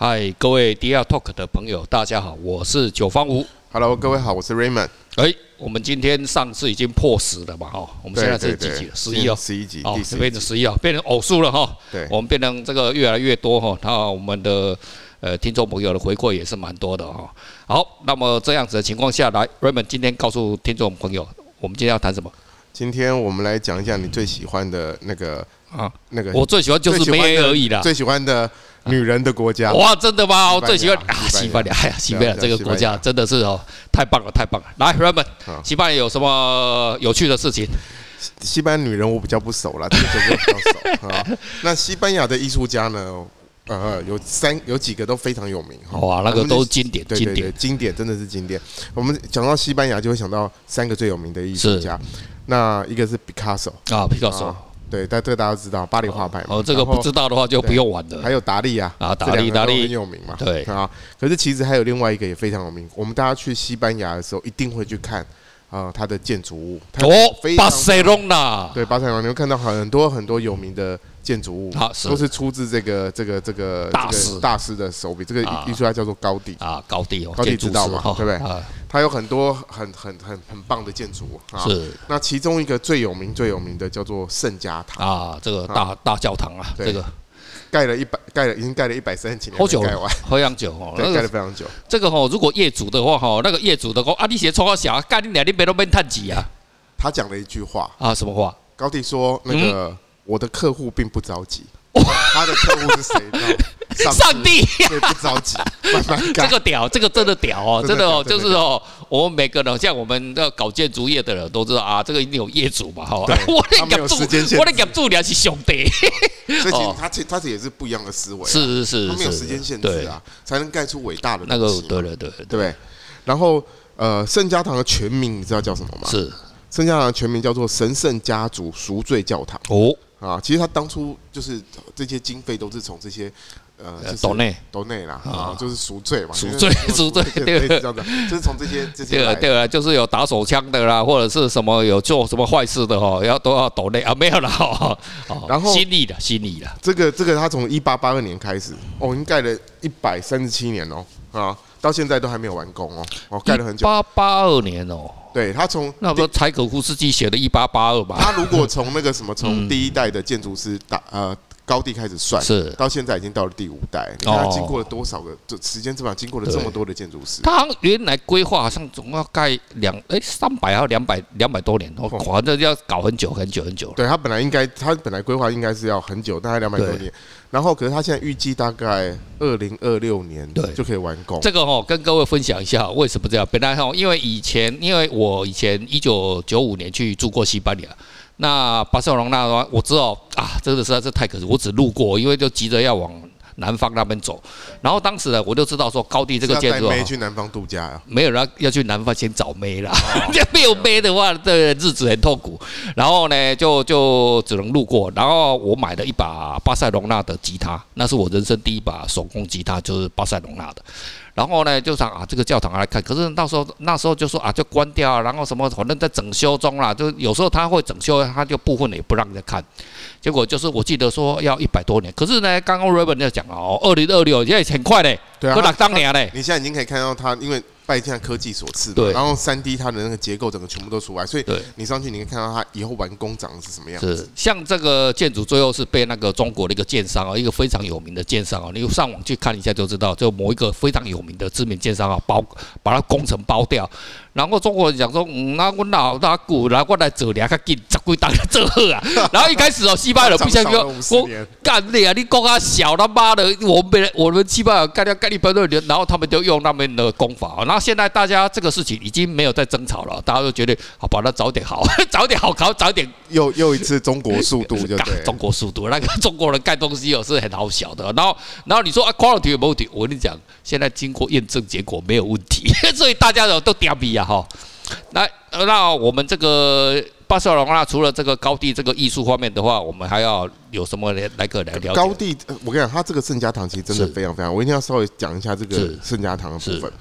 嗨，各位 DR Talk 的朋友，大家好，我是九方吴。Hello，各位好，我是 Raymond。哎，我们今天上次已经破十了嘛，哈，我们现在是几集了？十一哦，十一集，哦，变成十一哦，变成偶数了哈。对，我们变成这个越来越多哈，那我们的呃听众朋友的回馈也是蛮多的哈。好，那么这样子的情况下来，Raymond 今天告诉听众朋友，我们今天要谈什么？今天我们来讲一下你最喜欢的那个啊，那个我最喜欢就是梅而已啦，最喜欢的。女人的国家哇，真的吗？我最喜欢啊，西班牙，哎呀，西班牙这个国家真的是哦，太棒了，太棒了。来，Raymond，西班牙有什么有趣的事情？西班牙女人我比较不熟了，这个就比较熟 啊。那西班牙的艺术家呢？呃，有三有几个都非常有名哈。哇，那个都经典，经典，经典，真的是经典。我们讲到西班牙，就会想到三个最有名的艺术家。那一个是毕卡索啊，毕卡索。对，但这个大家都知道，巴黎画派嘛。哦，这个不知道的话就不用玩了。还有达利啊，啊，达利，达利很有名嘛。对啊，可是其实还有另外一个也非常有名。我们大家去西班牙的时候，一定会去看啊，它的建筑物。哦，巴塞隆纳。对，巴塞隆纳，你会看到很多很多有名的建筑物，都是出自这个这个这个大师大师的手笔。这个艺术家叫做高第啊，高第哦，高第知道吗？对不对？他有很多很很很很棒的建筑物啊。是。那其中一个最有名最有名的叫做圣家堂啊，这个大大教堂啊，这个盖了一百盖了已经盖了一百三十几年，好久了，非常久哦，盖了非常久。这个哈，如果业主的话哈，那个业主的话啊，你写错小盖你两年别都没探几啊。他讲了一句话啊，什么话？高第说那个。我的客户并不着急，他的客户是谁呢？上帝，对，不着急，慢慢干。这个屌，这个真的屌哦，真的哦，就是哦，我们每个人像我们要搞建筑业的人都知道啊，这个一定有业主嘛，哈。我的业主，我的业主是兄弟。所以他其实他这也是不一样的思维，是是是，他没有时间限制啊，才能盖出伟大的那个，对对对对。然后呃，圣家堂的全名你知道叫什么吗？是圣家堂的全名叫做神圣家族赎罪教堂哦。啊，其实他当初就是这些经费都是从这些呃，斗内斗内啦，啊，就是赎罪嘛，赎罪赎罪，对，这样子，就是从这些这些，对对啊，就是有打手枪的啦，或者是什么有做什么坏事的哈，要都要斗内啊，没有了哈，然后心意的心意的，这个这个他从一八八二年开始，哦，已经盖了一百三十七年哦，啊，到现在都还没有完工哦，哦，盖了很久，八八二年哦。对他从那不柴可夫斯基写的“一八八二”吧？他如果从那个什么，从第一代的建筑师打呃高地开始算，是到现在已经到了第五代，你看他经过了多少个？这时间这么经过了这么多的建筑师。他原来规划好像总要盖两哎三百还有两百两百多年，哦，反正要搞很久很久很久。对他本来应该他本来规划应该是要很久，大概两百多年。然后，可是他现在预计大概二零二六年对就可以完工。这个哦，跟各位分享一下为什么这样。本来哦，因为以前，因为我以前一九九五年去住过西班牙，那巴塞隆那的话，我知道啊，真的实在是太可惜，我只路过，因为就急着要往。南方那边走，然后当时呢，我就知道说高地这个建筑，没去南方度假啊，没有人要去南方先找妹啦，没有妹的话，这日子很痛苦。然后呢，就就只能路过。然后我买了一把巴塞隆纳的吉他，那是我人生第一把手工吉他，就是巴塞隆纳的。然后呢，就想啊，这个教堂来看，可是到时候那时候就说啊，就关掉，啊然后什么，反正在整修中啦，就有时候他会整修，他就部分也不让人家看。结果就是我记得说要一百多年，可是呢，刚刚 Raymond 在讲哦，二零二六现在很快嘞，对啊，当年嘞，你现在已经可以看到他，因为。拜现在科技所赐，对，然后三 D 它的那个结构整个全部都出来，所以你上去你可以看到它以后完工长的是什么样子。是，像这个建筑最后是被那个中国的一个建商啊，一个非常有名的建商啊，你上网去看一下就知道，就某一个非常有名的知名建商啊，包把它工程包掉。然后中国人讲说，嗯，那我老大姑，然后我来做两个金，十几档做好啊。然后一开始哦，西班牙人不相信，我干你啊，你讲啊小他妈的，我们我们西班牙干掉干一百多年，然后他们就用那边的功法。然后现在大家这个事情已经没有在争吵了，大家都觉得好，把它早点好，早点好考，早点又又一次中国速度就对，中国速度，那个中国人盖东西哦是很好小的。然后然后你说啊，quality 有没有问题？我跟你讲，现在经过验证，结果没有问题，所以大家都都屌逼啊！哈，那那我们这个巴塞罗那除了这个高地这个艺术方面的话，我们还要有什么来来个来聊？高地，我跟你讲，他这个圣家堂其实真的非常非常，我一定要稍微讲一下这个圣家堂的部分。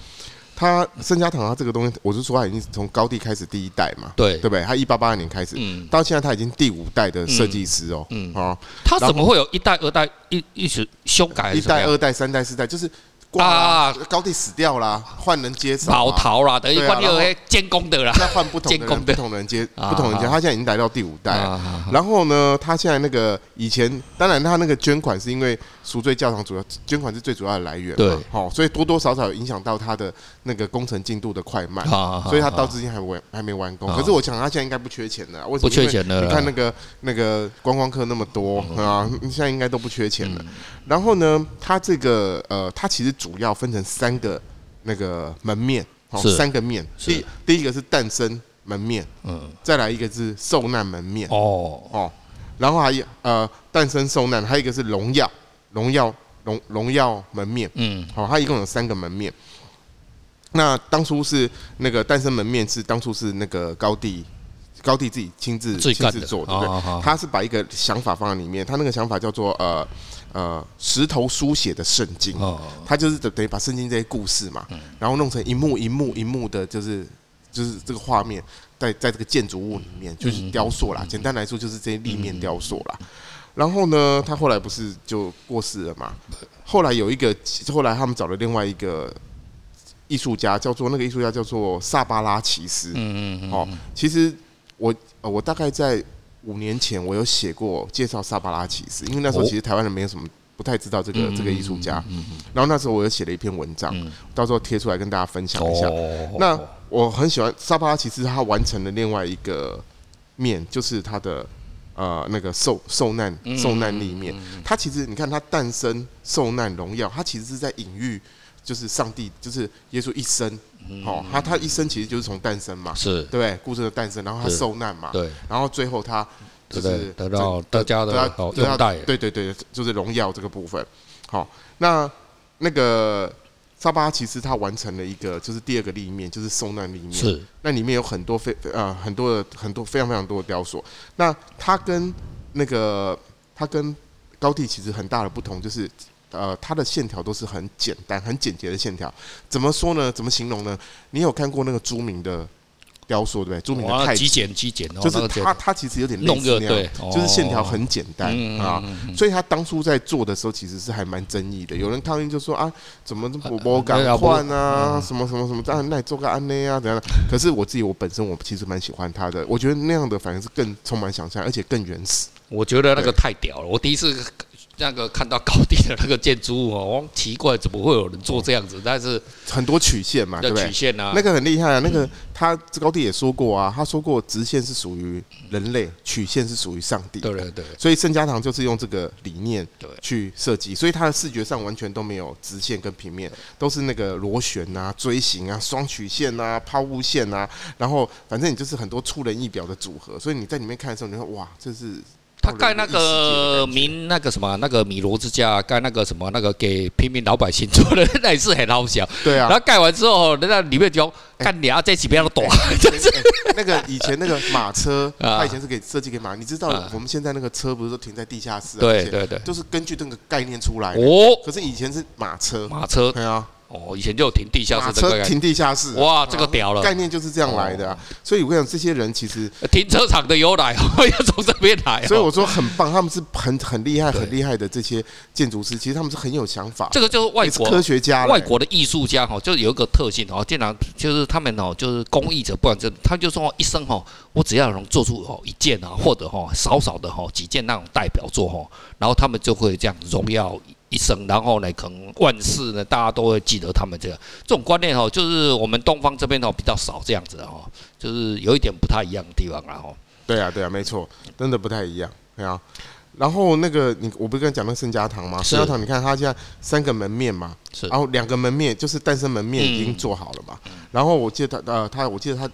它圣家堂它这个东西，我是说它已经从高地开始第一代嘛，对对不对？它一八八二年开始，嗯，到现在它已经第五代的设计师哦，嗯，哦，它怎么会有一代、二代一一直修改？一代、二代、三代、四代，就是。啊！高地死掉了，换人接手，跑逃了，等于换又监工的啦，那换不同的人，不同的人接，不同人接。他现在已经来到第五代。然后呢，他现在那个以前，当然他那个捐款是因为赎罪教堂主要捐款是最主要的来源嘛，好，所以多多少少影响到他的那个工程进度的快慢。所以他到至今还完还没完工。可是我想他现在应该不缺钱了，为什么？不缺钱了。你看那个那个观光客那么多啊，现在应该都不缺钱了。然后呢，他这个呃，他其实。主要分成三个那个门面，好，三个面。第第一个是诞生门面，嗯，再来一个是受难门面，哦哦，然后还有呃诞生受难，还有一个是荣耀荣耀荣荣耀门面，嗯，好，它一共有三个门面。那当初是那个诞生门面是当初是那个高地高地自己亲自亲自做，对不对？他是把一个想法放在里面，他那个想法叫做呃。呃，石头书写的圣经，他就是等于把圣经这些故事嘛，然后弄成一幕一幕一幕的，就是就是这个画面，在在这个建筑物里面，就是雕塑啦。简单来说，就是这些立面雕塑啦。然后呢，他后来不是就过世了嘛？后来有一个，后来他们找了另外一个艺术家，叫做那个艺术家叫做萨巴拉奇斯。嗯嗯哦，其实我我大概在。五年前我有写过介绍萨巴拉奇斯，因为那时候其实台湾人没有什么不太知道这个这个艺术家。然后那时候我又写了一篇文章，到时候贴出来跟大家分享一下。那我很喜欢萨巴拉奇斯，他完成了另外一个面，就是他的呃那个受受难受难立面。他其实你看他诞生受难荣耀，他其实是在隐喻就是上帝就是耶稣一生。哦，他他一生其实就是从诞生嘛，是对故事的诞生，然后他受难嘛，对，然后最后他就是得到大家的优待，对对对，就是荣耀这个部分。好，那那个萨巴其实它完成了一个就是第二个立面，就是受难立面，是那里面有很多非呃很多的很多非常非常多的雕塑。那它跟那个它跟高地其实很大的不同就是。呃，它的线条都是很简单、很简洁的线条。怎么说呢？怎么形容呢？你有看过那个朱铭的雕塑对不对？朱铭的太极简极简，就是它，它其实有点类似那样，就是线条很简单啊。所以他当初在做的时候，其实是还蛮争议的。有人抗议就说啊，怎么这么不敢换啊？什么什么什么当然，那做个安内啊？怎样？可是我自己，我本身我其实蛮喜欢他的。我觉得那样的反而是更充满想象，而且更原始。我觉得那个太屌了，我第一次。那个看到高地的那个建筑物哦，奇怪，怎么会有人做这样子？但是很多曲线嘛，对不对？曲线啊，那个很厉害啊。那个他高地也说过啊，他说过直线是属于人类，曲线是属于上帝。对对对。所以圣家堂就是用这个理念去设计，所以它的视觉上完全都没有直线跟平面，都是那个螺旋啊、锥形啊、双曲线啊、抛物线啊，然后反正你就是很多出人意表的组合。所以你在里面看的时候，你说哇，这是。他盖那个名那个什么那个米罗之家，盖那个什么那个给平民老百姓做的，那也是很好笑。对啊。然后盖完之后，人家里面就干你啊，这几边都躲。那个以前那个马车，他以前是给设计给马。你知道我们现在那个车不是都停在地下室？对对对。就是根据这个概念出来。哦。可是以前是马车。马车。对啊。哦，以前就有停地下室，车停地下室，哇，这个屌了，概念就是这样来的啊。所以我跟你讲，这些人其实停车场的由来 要从这边来。所以我说很棒，他们是很很厉害、很厉害的这些建筑师，其实他们是很有想法。这个就是外国科学家、外国的艺术家哈，就有一个特性哦，经常就是他们哦，就是工艺者，不管这，他就说一生哈，我只要能做出哦一件啊，或者哈少少的哈几件那种代表作哈，然后他们就会这样荣耀。一生，然后呢，可能万事呢，大家都会记得他们这个这种观念哦，就是我们东方这边哦比较少这样子哦，就是有一点不太一样的地方啦哦。对啊，对啊，没错，真的不太一样，对啊。然后那个你，我不是跟你讲那圣家堂吗？圣家堂，你看它现在三个门面嘛，是。然后两个门面就是诞生门面已经做好了嘛。然后我记得他呃，他我记得他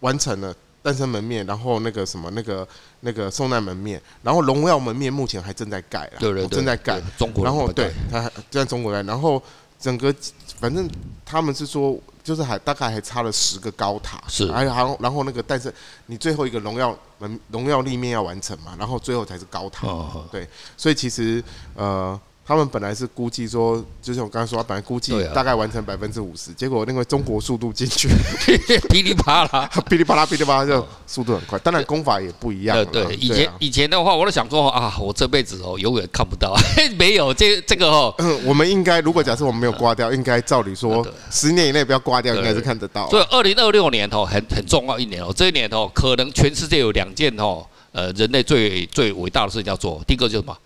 完成了。诞生门面，然后那个什么，那个那个受难门面，然后荣耀门面目前还正在盖啊，对对对，正在盖。中国，然后对，他在中国盖，然后整个反正他们是说，就是还大概还差了十个高塔，是，还有然后然后那个但是你最后一个荣耀门荣耀立面要完成嘛，然后最后才是高塔，对，所以其实呃他们本来是估计说，就像我刚才说，他本来估计大概完成百分之五十，结果那个中国速度进去，噼里啪啦，噼里啪啦，噼里啪啦，就速度很快。当然功法也不一样。对，以前以前的话，我都想说啊，我这辈子哦，永远看不到。没有这这个哦，我们应该如果假设我们没有挂掉，应该照理说十年以内不要挂掉，应该是看得到。所以二零二六年哦，很很重要一年哦，这一年哦，可能全世界有两件哦，呃，人类最最伟大的事情要做。第一个就是什么？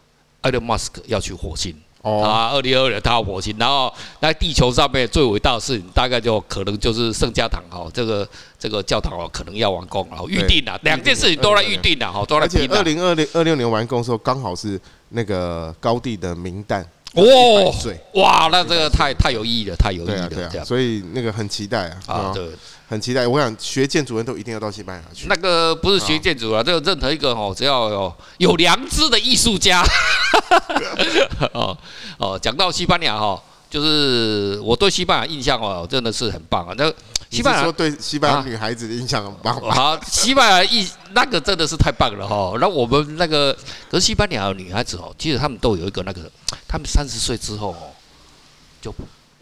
埃隆·马斯克要去火星。啊，二零二二年他要火星，然后在地球上面最伟大的事情，大概就可能就是圣家堂哈，这个这个教堂哦，可能要完工了，预定了，两件事情都在预定了哈，都在拼。二零二零二六年完工的时候，刚好是那个高地的冥诞哦，哇，那这个太太有意义了，太有意义了，所以那个很期待啊，啊，对。很期待，我想学建筑人都一定要到西班牙去。那个不是学建筑啊，这个任何一个哦，只要有有良知的艺术家，哦哦，讲到西班牙哈，就是我对西班牙印象哦，真的是很棒啊。那西班牙说对西班牙女孩子的印象很棒。好，西班牙一那个真的是太棒了哈。那我们那个可是西班牙的女孩子哦，其实她们都有一个那个，她们三十岁之后哦，就。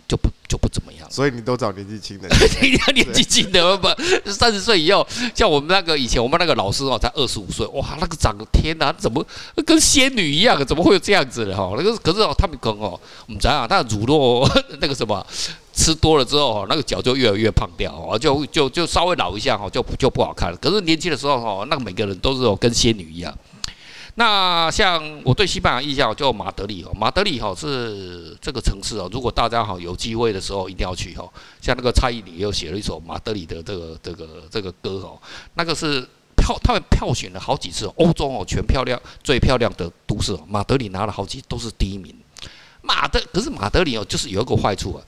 就不就不怎么样，所以你都找年纪轻的，年纪轻的不三十岁以后，像我们那个以前我们那个老师哦，才二十五岁，哇，那个长得天哪，怎么跟仙女一样？怎么会有这样子的哈？那个可是哦，他们可能哦，我们讲啊，他的乳酪 那个什么吃多了之后，那个脚就越来越胖掉哦，就就就稍微老一下哈，就就不好看了。可是年轻的时候哈，那个每个人都是哦，跟仙女一样。那像我对西班牙印象就马德里哦，马德里哈是这个城市哦，如果大家好有机会的时候一定要去哈。像那个蔡依林又写了一首马德里的这个这个这个歌哦，那个是票他们票选了好几次，欧洲哦全漂亮最漂亮的都市，马德里拿了好几都是第一名。马德可是马德里哦，就是有一个坏处啊。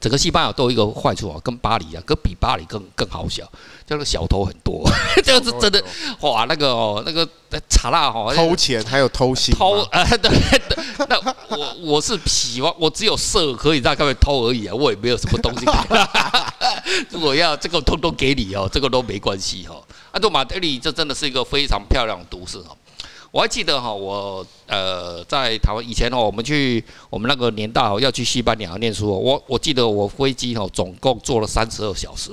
整个西班牙都有一个坏处啊，跟巴黎啊，跟比巴黎更更好笑，叫那个小偷很多，这个是真的，哇，那个哦，那个查拉哈，偷钱还有偷心，偷 啊，对对，那我我是喜欢，我只有色可以让他们偷而已啊，我也没有什么东西，如果要这个通通给你哦，这个都没关系哈，啊，对，马德里这真的是一个非常漂亮的都市哈。我还记得哈，我呃在台湾以前哦，我们去我们那个年代哦要去西班牙念书，我我记得我飞机哦总共坐了三十二小时，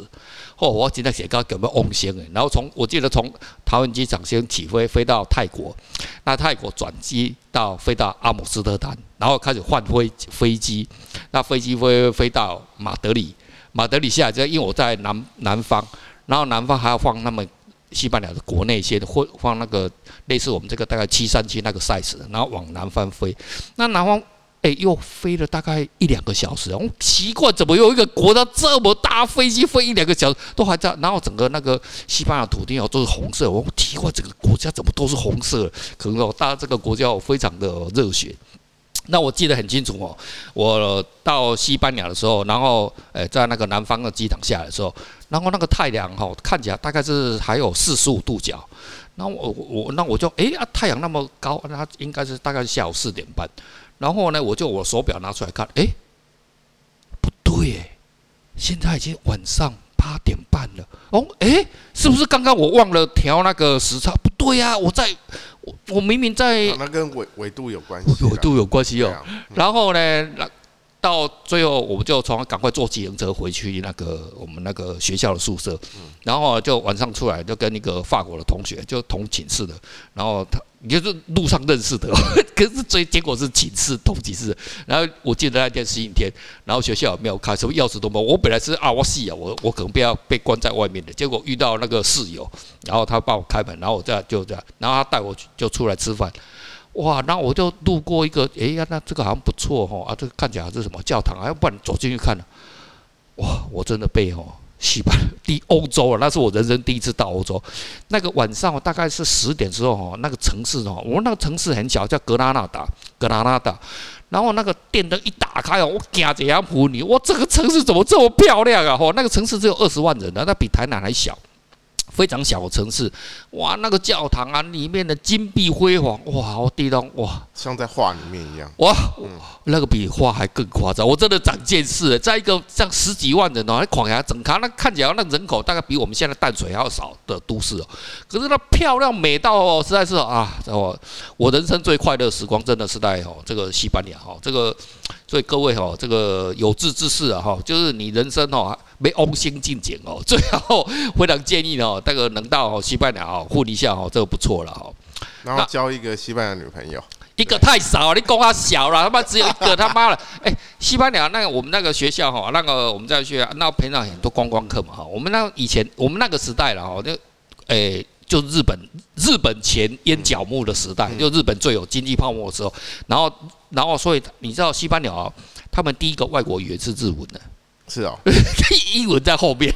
哦，我记得写个有没有翁先，然后从我记得从桃园机场先起飞飞到泰国，那泰国转机到飞到阿姆斯特丹，然后开始换飞飞机，那飞机飞飞到马德里，马德里下来之后，因为我在南南方，然后南方还要放那么。西班牙的国内线或放那个类似我们这个大概七三七那个 size 然后往南方飞，那南方哎又飞了大概一两个小时，我奇怪怎么有一个国家这么大飞机飞一两个小时都还在，然后整个那个西班牙土地哦都是红色，我奇怪这个国家怎么都是红色，可能哦大家这个国家哦非常的热血。那我记得很清楚哦，我到西班牙的时候，然后诶在那个南方的机场下来的时候，然后那个太阳哈看起来大概是还有四十五度角，那我我那我就哎啊太阳那么高，那应该是大概是下午四点半，然后呢我就我手表拿出来看，哎不对诶，现在已经晚上八点半了哦，哎是不是刚刚我忘了调那个时差？不对呀，我在。我明明在，那跟纬纬度有关系，纬度有关系哦。然后呢，到最后我们就从赶快坐计程车回去那个我们那个学校的宿舍，然后就晚上出来就跟一个法国的同学就同寝室的，然后他。你就是路上认识的，可是最结果是寝室同寝室。然后我记得那天星期天，然后学校没有开，什么钥匙都没有。我本来是啊，我死啊，我我可能不要被关在外面的。结果遇到那个室友，然后他帮我开门，然后我这样就这样，然后他带我就出来吃饭。哇，那我就路过一个，哎呀，那这个好像不错哈，啊，这个看起来是什么教堂啊？要不然走进去看了，哇，我真的被哦。西班牙第欧洲啊，那是我人生第一次到欧洲。那个晚上大概是十点之后哈，那个城市哦，我们那个城市很小，叫格拉纳达，格拉纳达。然后那个电灯一打开哦，我惊这样扑你，我这个城市怎么这么漂亮啊？吼，那个城市只有二十万人呢，那比台南还小，非常小的城市，哇，那个教堂啊，里面的金碧辉煌，哇，好地方，哇，像在画里面一样，哇，嗯、那个比画还更夸张，我真的长见识了。在一个像十几万人哦，还狂牙整卡，那看起来那人口大概比我们现在淡水还要少的都市哦，可是那漂亮美到哦，实在是啊，我我人生最快乐的时光真的是在哦这个西班牙哈，这个所以各位哈，这个有志之士啊哈，就是你人生哦。没翁心进简哦，最后非常建议哦，这个能到西班牙哦混一下哦，这个不错了哦。然后交一个西班牙女朋友，一个太少，你供他小了，他妈只有一个，他妈的，哎，西班牙那个我们那个学校哈，那个我们在学校那培养很多观光客嘛哈。我们那以前我们那个时代了哈，就哎就日本日本前烟脚木的时代，就日本最有经济泡沫的时候，然后然后所以你知道西班牙他们第一个外国语言是日文的。是哦，英文在后面。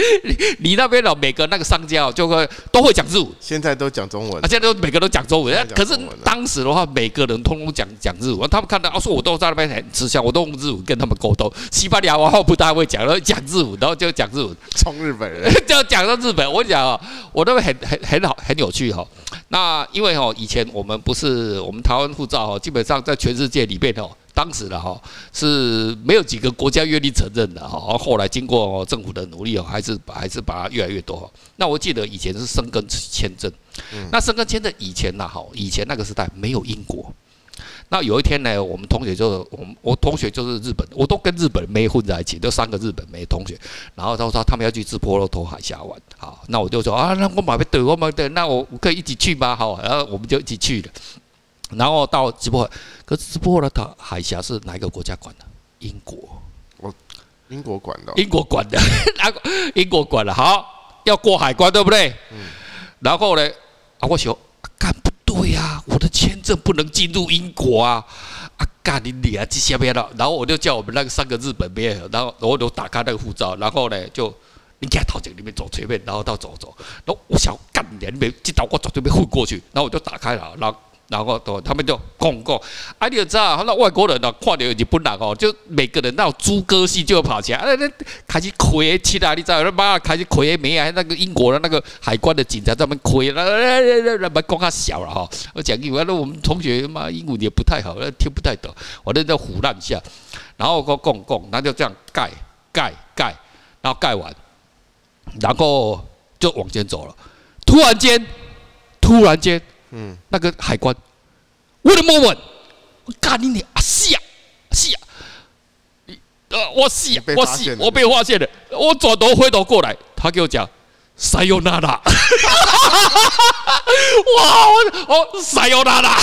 你那边的每个那个商家就会都会讲日文。现在都讲中文。啊，现在都每个都讲中文。可是当时的话，每个人通通讲讲日文。他们看到啊，说我都在那边很吃香，我都用日文跟他们沟通。西班牙话不大会讲，然后讲日文，然后就讲日文。冲日本人，就讲到日本。我讲哦，我都很很很好，很有趣哈。那因为哦，以前我们不是我们台湾护照哦，基本上在全世界里面哦。当时的哈是没有几个国家愿意承认的哈，后来经过政府的努力哦，还是还是把它越来越多。那我记得以前是生根签证，那生根签证以前呢哈，以前那个时代没有英国。那有一天呢，我们同学就我们我同学就是日本，我都跟日本妹混在一起，就三个日本妹同学。然后他说他们要去直波罗陀海峡玩，好，那我就说啊，那我马上对，我马上对，那我可以一起去吗？好，然后我们就一起去了。然后到直布罗，可是直布罗陀海峡是哪一个国家管的？英国。我英国管的。英国管的，英国管的。好，要过海关，对不对？嗯。然后呢，啊，我说，干不对呀，我的签证不能进入英国啊！啊，干你脸啊，这下面了。然后我就叫我们那个三个日本兵，然后我就打开那个护照，然后呢，就你给他套进里面走前面，然后到走走。然后我想干你，你没进到我走这边混过去，然后我就打开了，然后。然后都他们就讲讲，啊，你就知道，那外国人呢，看到日本人哦，就每个人那种猪哥戏就跑起来，那那开始亏起来，你知道？妈开始亏没啊？那个英国的那个海关的警察在那边亏，那那那那讲他小了哈。我讲英文，那我们同学嘛英文也不太好，那听不太懂，我那在唬烂一下。然后讲讲讲，那就这样盖盖盖，然后盖完，然后就往前走了。突然间，突然间。嗯，那个海关，Wait a moment，我干你你啊，是啊，是啊，你呃，我是啊，我是，我被发现了，我转头回头过来，他给我讲。塞尤娜拉，哇！我我塞尤娜拉，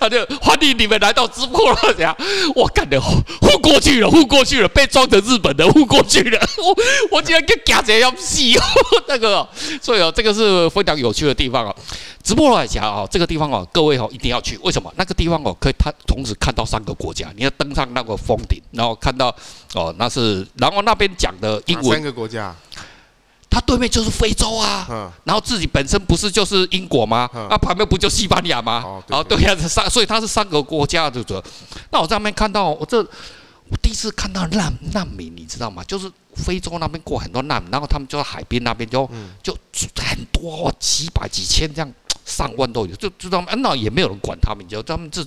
他就欢迎你们来到直播了，这样我干的混过去了，混过去了，被装成日本的混过去了，我我竟然跟假贼要死哦，那个，所以哦，这个是非常有趣的地方哦。直布罗海峡哦，这个地方哦，各位哦一定要去，为什么？那个地方哦，可以他同时看到三个国家，你要登上那个峰顶，然后看到哦，那是然后那边讲的英文，三个国家。他对面就是非洲啊，然后自己本身不是就是英国吗？那旁边不就西班牙吗？哦，对呀，三，所以他是三个国家的主。那我在那边看到，我这我第一次看到难难民，你知道吗？就是非洲那边过很多难民，然后他们就在海边那边就就很多，几百几千这样，上万都有，就知道吗？那也没有人管他们，就他们自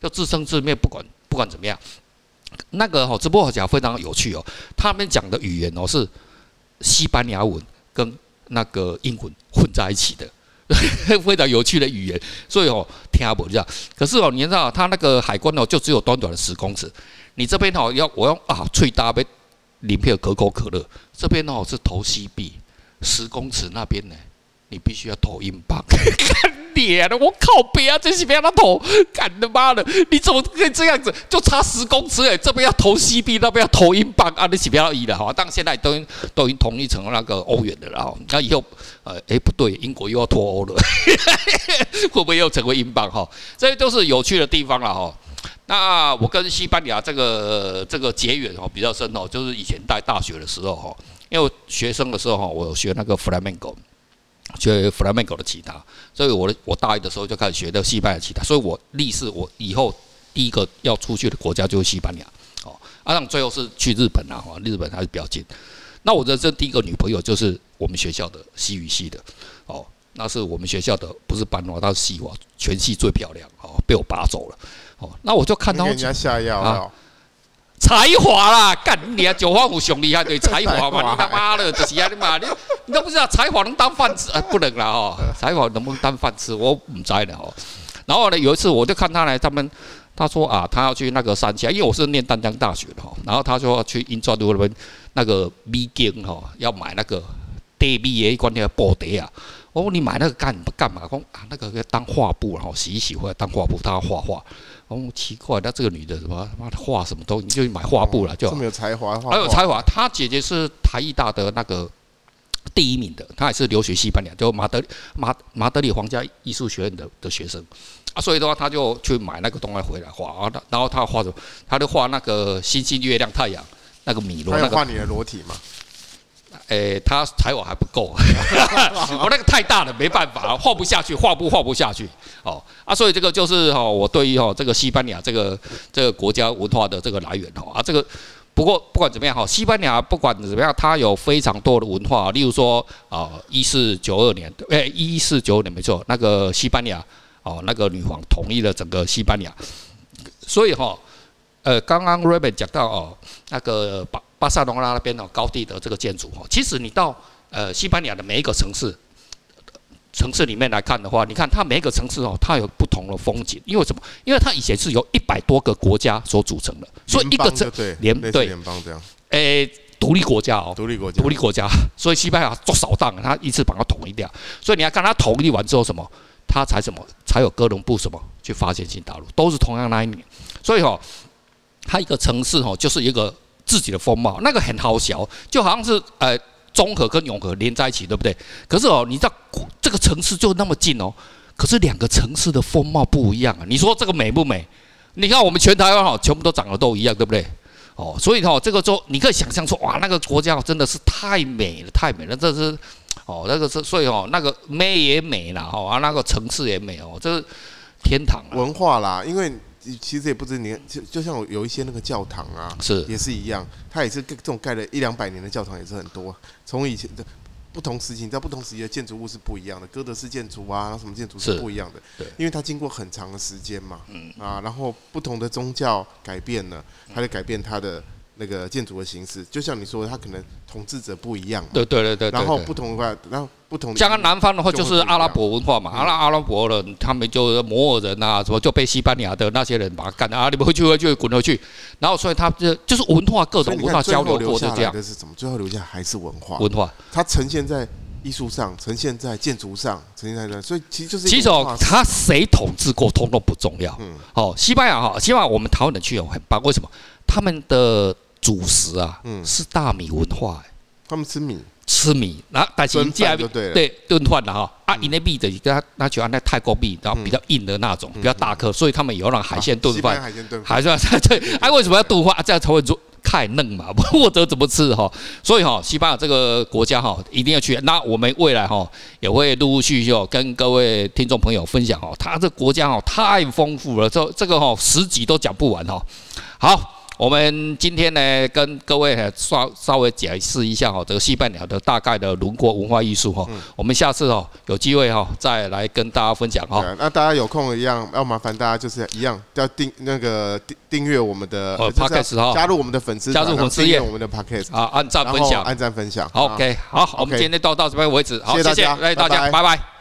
就自生自灭，不管不管怎么样。那个哈，直播讲非常有趣哦，他们讲的语言哦是。西班牙文跟那个英文混在一起的，非常有趣的语言，所以哦听不懂。可是哦，你知道他那个海关哦，就只有短短的十公尺。你这边哦要我用啊，脆大杯零片可口可乐，这边哦是投西币，十公尺那边呢，你必须要投英镑。脸了，我靠！不要，这是不要他投，干他妈的！你怎么可以这样子？就差十公尺哎，这边要投西币，那边要投英镑啊！你是不要移了哈。但现在都都已经统一成那个欧元的了哈。那以后呃，哎不对，英国又要脱欧了，会不会又成为英镑哈？这些都是有趣的地方了哈。那我跟西班牙这个这个结缘哈比较深哦，就是以前在大学的时候哈，因为学生的时候哈，我有学那个弗拉门戈。学弗拉门戈的吉他，所以我我大一的时候就开始学的西班牙吉他，所以我立誓我以后第一个要出去的国家就是西班牙，哦，啊，那最后是去日本啊，日本还是比较近。那我的这第一个女朋友就是我们学校的西语系的，哦，那是我们学校的不是班花，她是系花，全系最漂亮，哦，被我拔走了，哦，那我就看到人家下药啊。才华啦，干你啊！九方五兄弟还对才华嘛？你他妈的，这是啊你妈！你你都不知道才华能当饭吃？哎，不能了哦，才华能不能当饭吃？我不知了哦。然后呢，有一次我就看他呢，他们他说啊，他要去那个山下，因为我是念丹江大学的哈。然后他说去英专路那边那个米经哈，要买那个地米的一罐那个布袋啊。我说你买那个干干嘛？讲啊，那个要当画布然后洗一洗回来当画布，他要画画。哦，奇怪，那这个女的什么他妈的画什么都，你就买画布了，就这么有才华，很有才华。她姐姐是台艺大的那个第一名的，她也是留学西班牙，就马德马马德里皇家艺术学院的的学生啊，所以的话，她就去买那个东西回来画啊，然后她画什么？她就画那个星星、月亮、太阳，那个米罗，那个画你的裸体嘛。诶、他才华还不够，我那个太大了，没办法，画不下去，画不画不下去，哦。啊，所以这个就是哈，我对于哈这个西班牙这个这个国家文化的这个来源哈啊，这个不过不管怎么样哈，西班牙不管怎么样，它有非常多的文化，例如说啊，一四九二年，诶，一四九二年没错，那个西班牙哦，那个女皇统一了整个西班牙，所以哈，呃，刚刚 Raymond 讲到哦，那个把。巴塞隆纳那边哦，高地的这个建筑哦，其实你到呃西班牙的每一个城市城市里面来看的话，你看它每一个城市哦，它有不同的风景，因为什么？因为它以前是由一百多个国家所组成的，所以一个城联对联邦这样，诶，独立国家哦，独立国家，独立国家，所以西班牙做扫荡，它一次把它统一掉，所以你要看它统一完之后什么，它才什么才有哥伦布什么去发现新大陆，都是同样那一年，所以哦，它一个城市哦，就是一个。自己的风貌，那个很好笑，就好像是呃中和跟永和连在一起，对不对？可是哦，你知道这个城市就那么近哦，可是两个城市的风貌不一样啊。你说这个美不美？你看我们全台湾哦，全部都长得都一样，对不对？哦，所以哦，这个就你可以想象说，哇，那个国家真的是太美了，太美了，这是哦，那个是所以哦，那个美也美了哦，啊，那个城市也美哦，这是天堂文化啦，因为。其实也不止你，就就像有一些那个教堂啊，是也是一样，它也是这种盖了一两百年的教堂也是很多。从以前的不同时期，你知道不同时期的建筑物是不一样的，哥德式建筑啊，什么建筑是不一样的，对，因为它经过很长的时间嘛，嗯啊，然后不同的宗教改变了，它就改变它的。那个建筑的形式，就像你说，它可能统治者不一样嘛。对对对对。然后不同的话，然后不同。像南方的话，就是阿拉伯文化嘛。阿拉阿拉伯人，他们就摩尔人啊，什么就被西班牙的那些人把他干啊，你们回去回去滚回去。然后所以他就就是文化各种文化交流过，就这样。的是什么？最后留下还是文化。文化。它呈现在艺术上，呈现在建筑上，呈现在那，所以其实就是。其实哦，他谁统治过，通通不重要。嗯。哦，西班牙哈，西班牙我们台湾人去哦很棒，为什么？他们的。主食啊，嗯，是大米文化，欸，他们吃米，吃米，然后但是人家对炖饭的哈，啊，因那米的跟他他喜欢那泰国米，然后比较硬的那种，比较大颗，所以他们以后让海鲜炖饭，海鲜炖饭，对，哎，为什么要炖饭？这样才会做太嫩嘛，或者怎么吃哈？所以哈，西班牙这个国家哈，一定要去。那我们未来哈，也会陆陆续续跟各位听众朋友分享哦，他这国家哦太丰富了，这这个哈十集都讲不完哈。好。我们今天呢，跟各位稍稍微解释一下哈，这个西班牙的大概的轮廓文化艺术哈。我们下次哦有机会哈再来跟大家分享哈。那大家有空一样要麻烦大家就是一样要订那个订订阅我们的 podcast 哈，加入我们的粉丝，加入粉丝页我们的 podcast 啊，按赞分享，按赞分享。OK，好，我们今天到到这边为止，好，谢谢，谢谢大家，拜拜。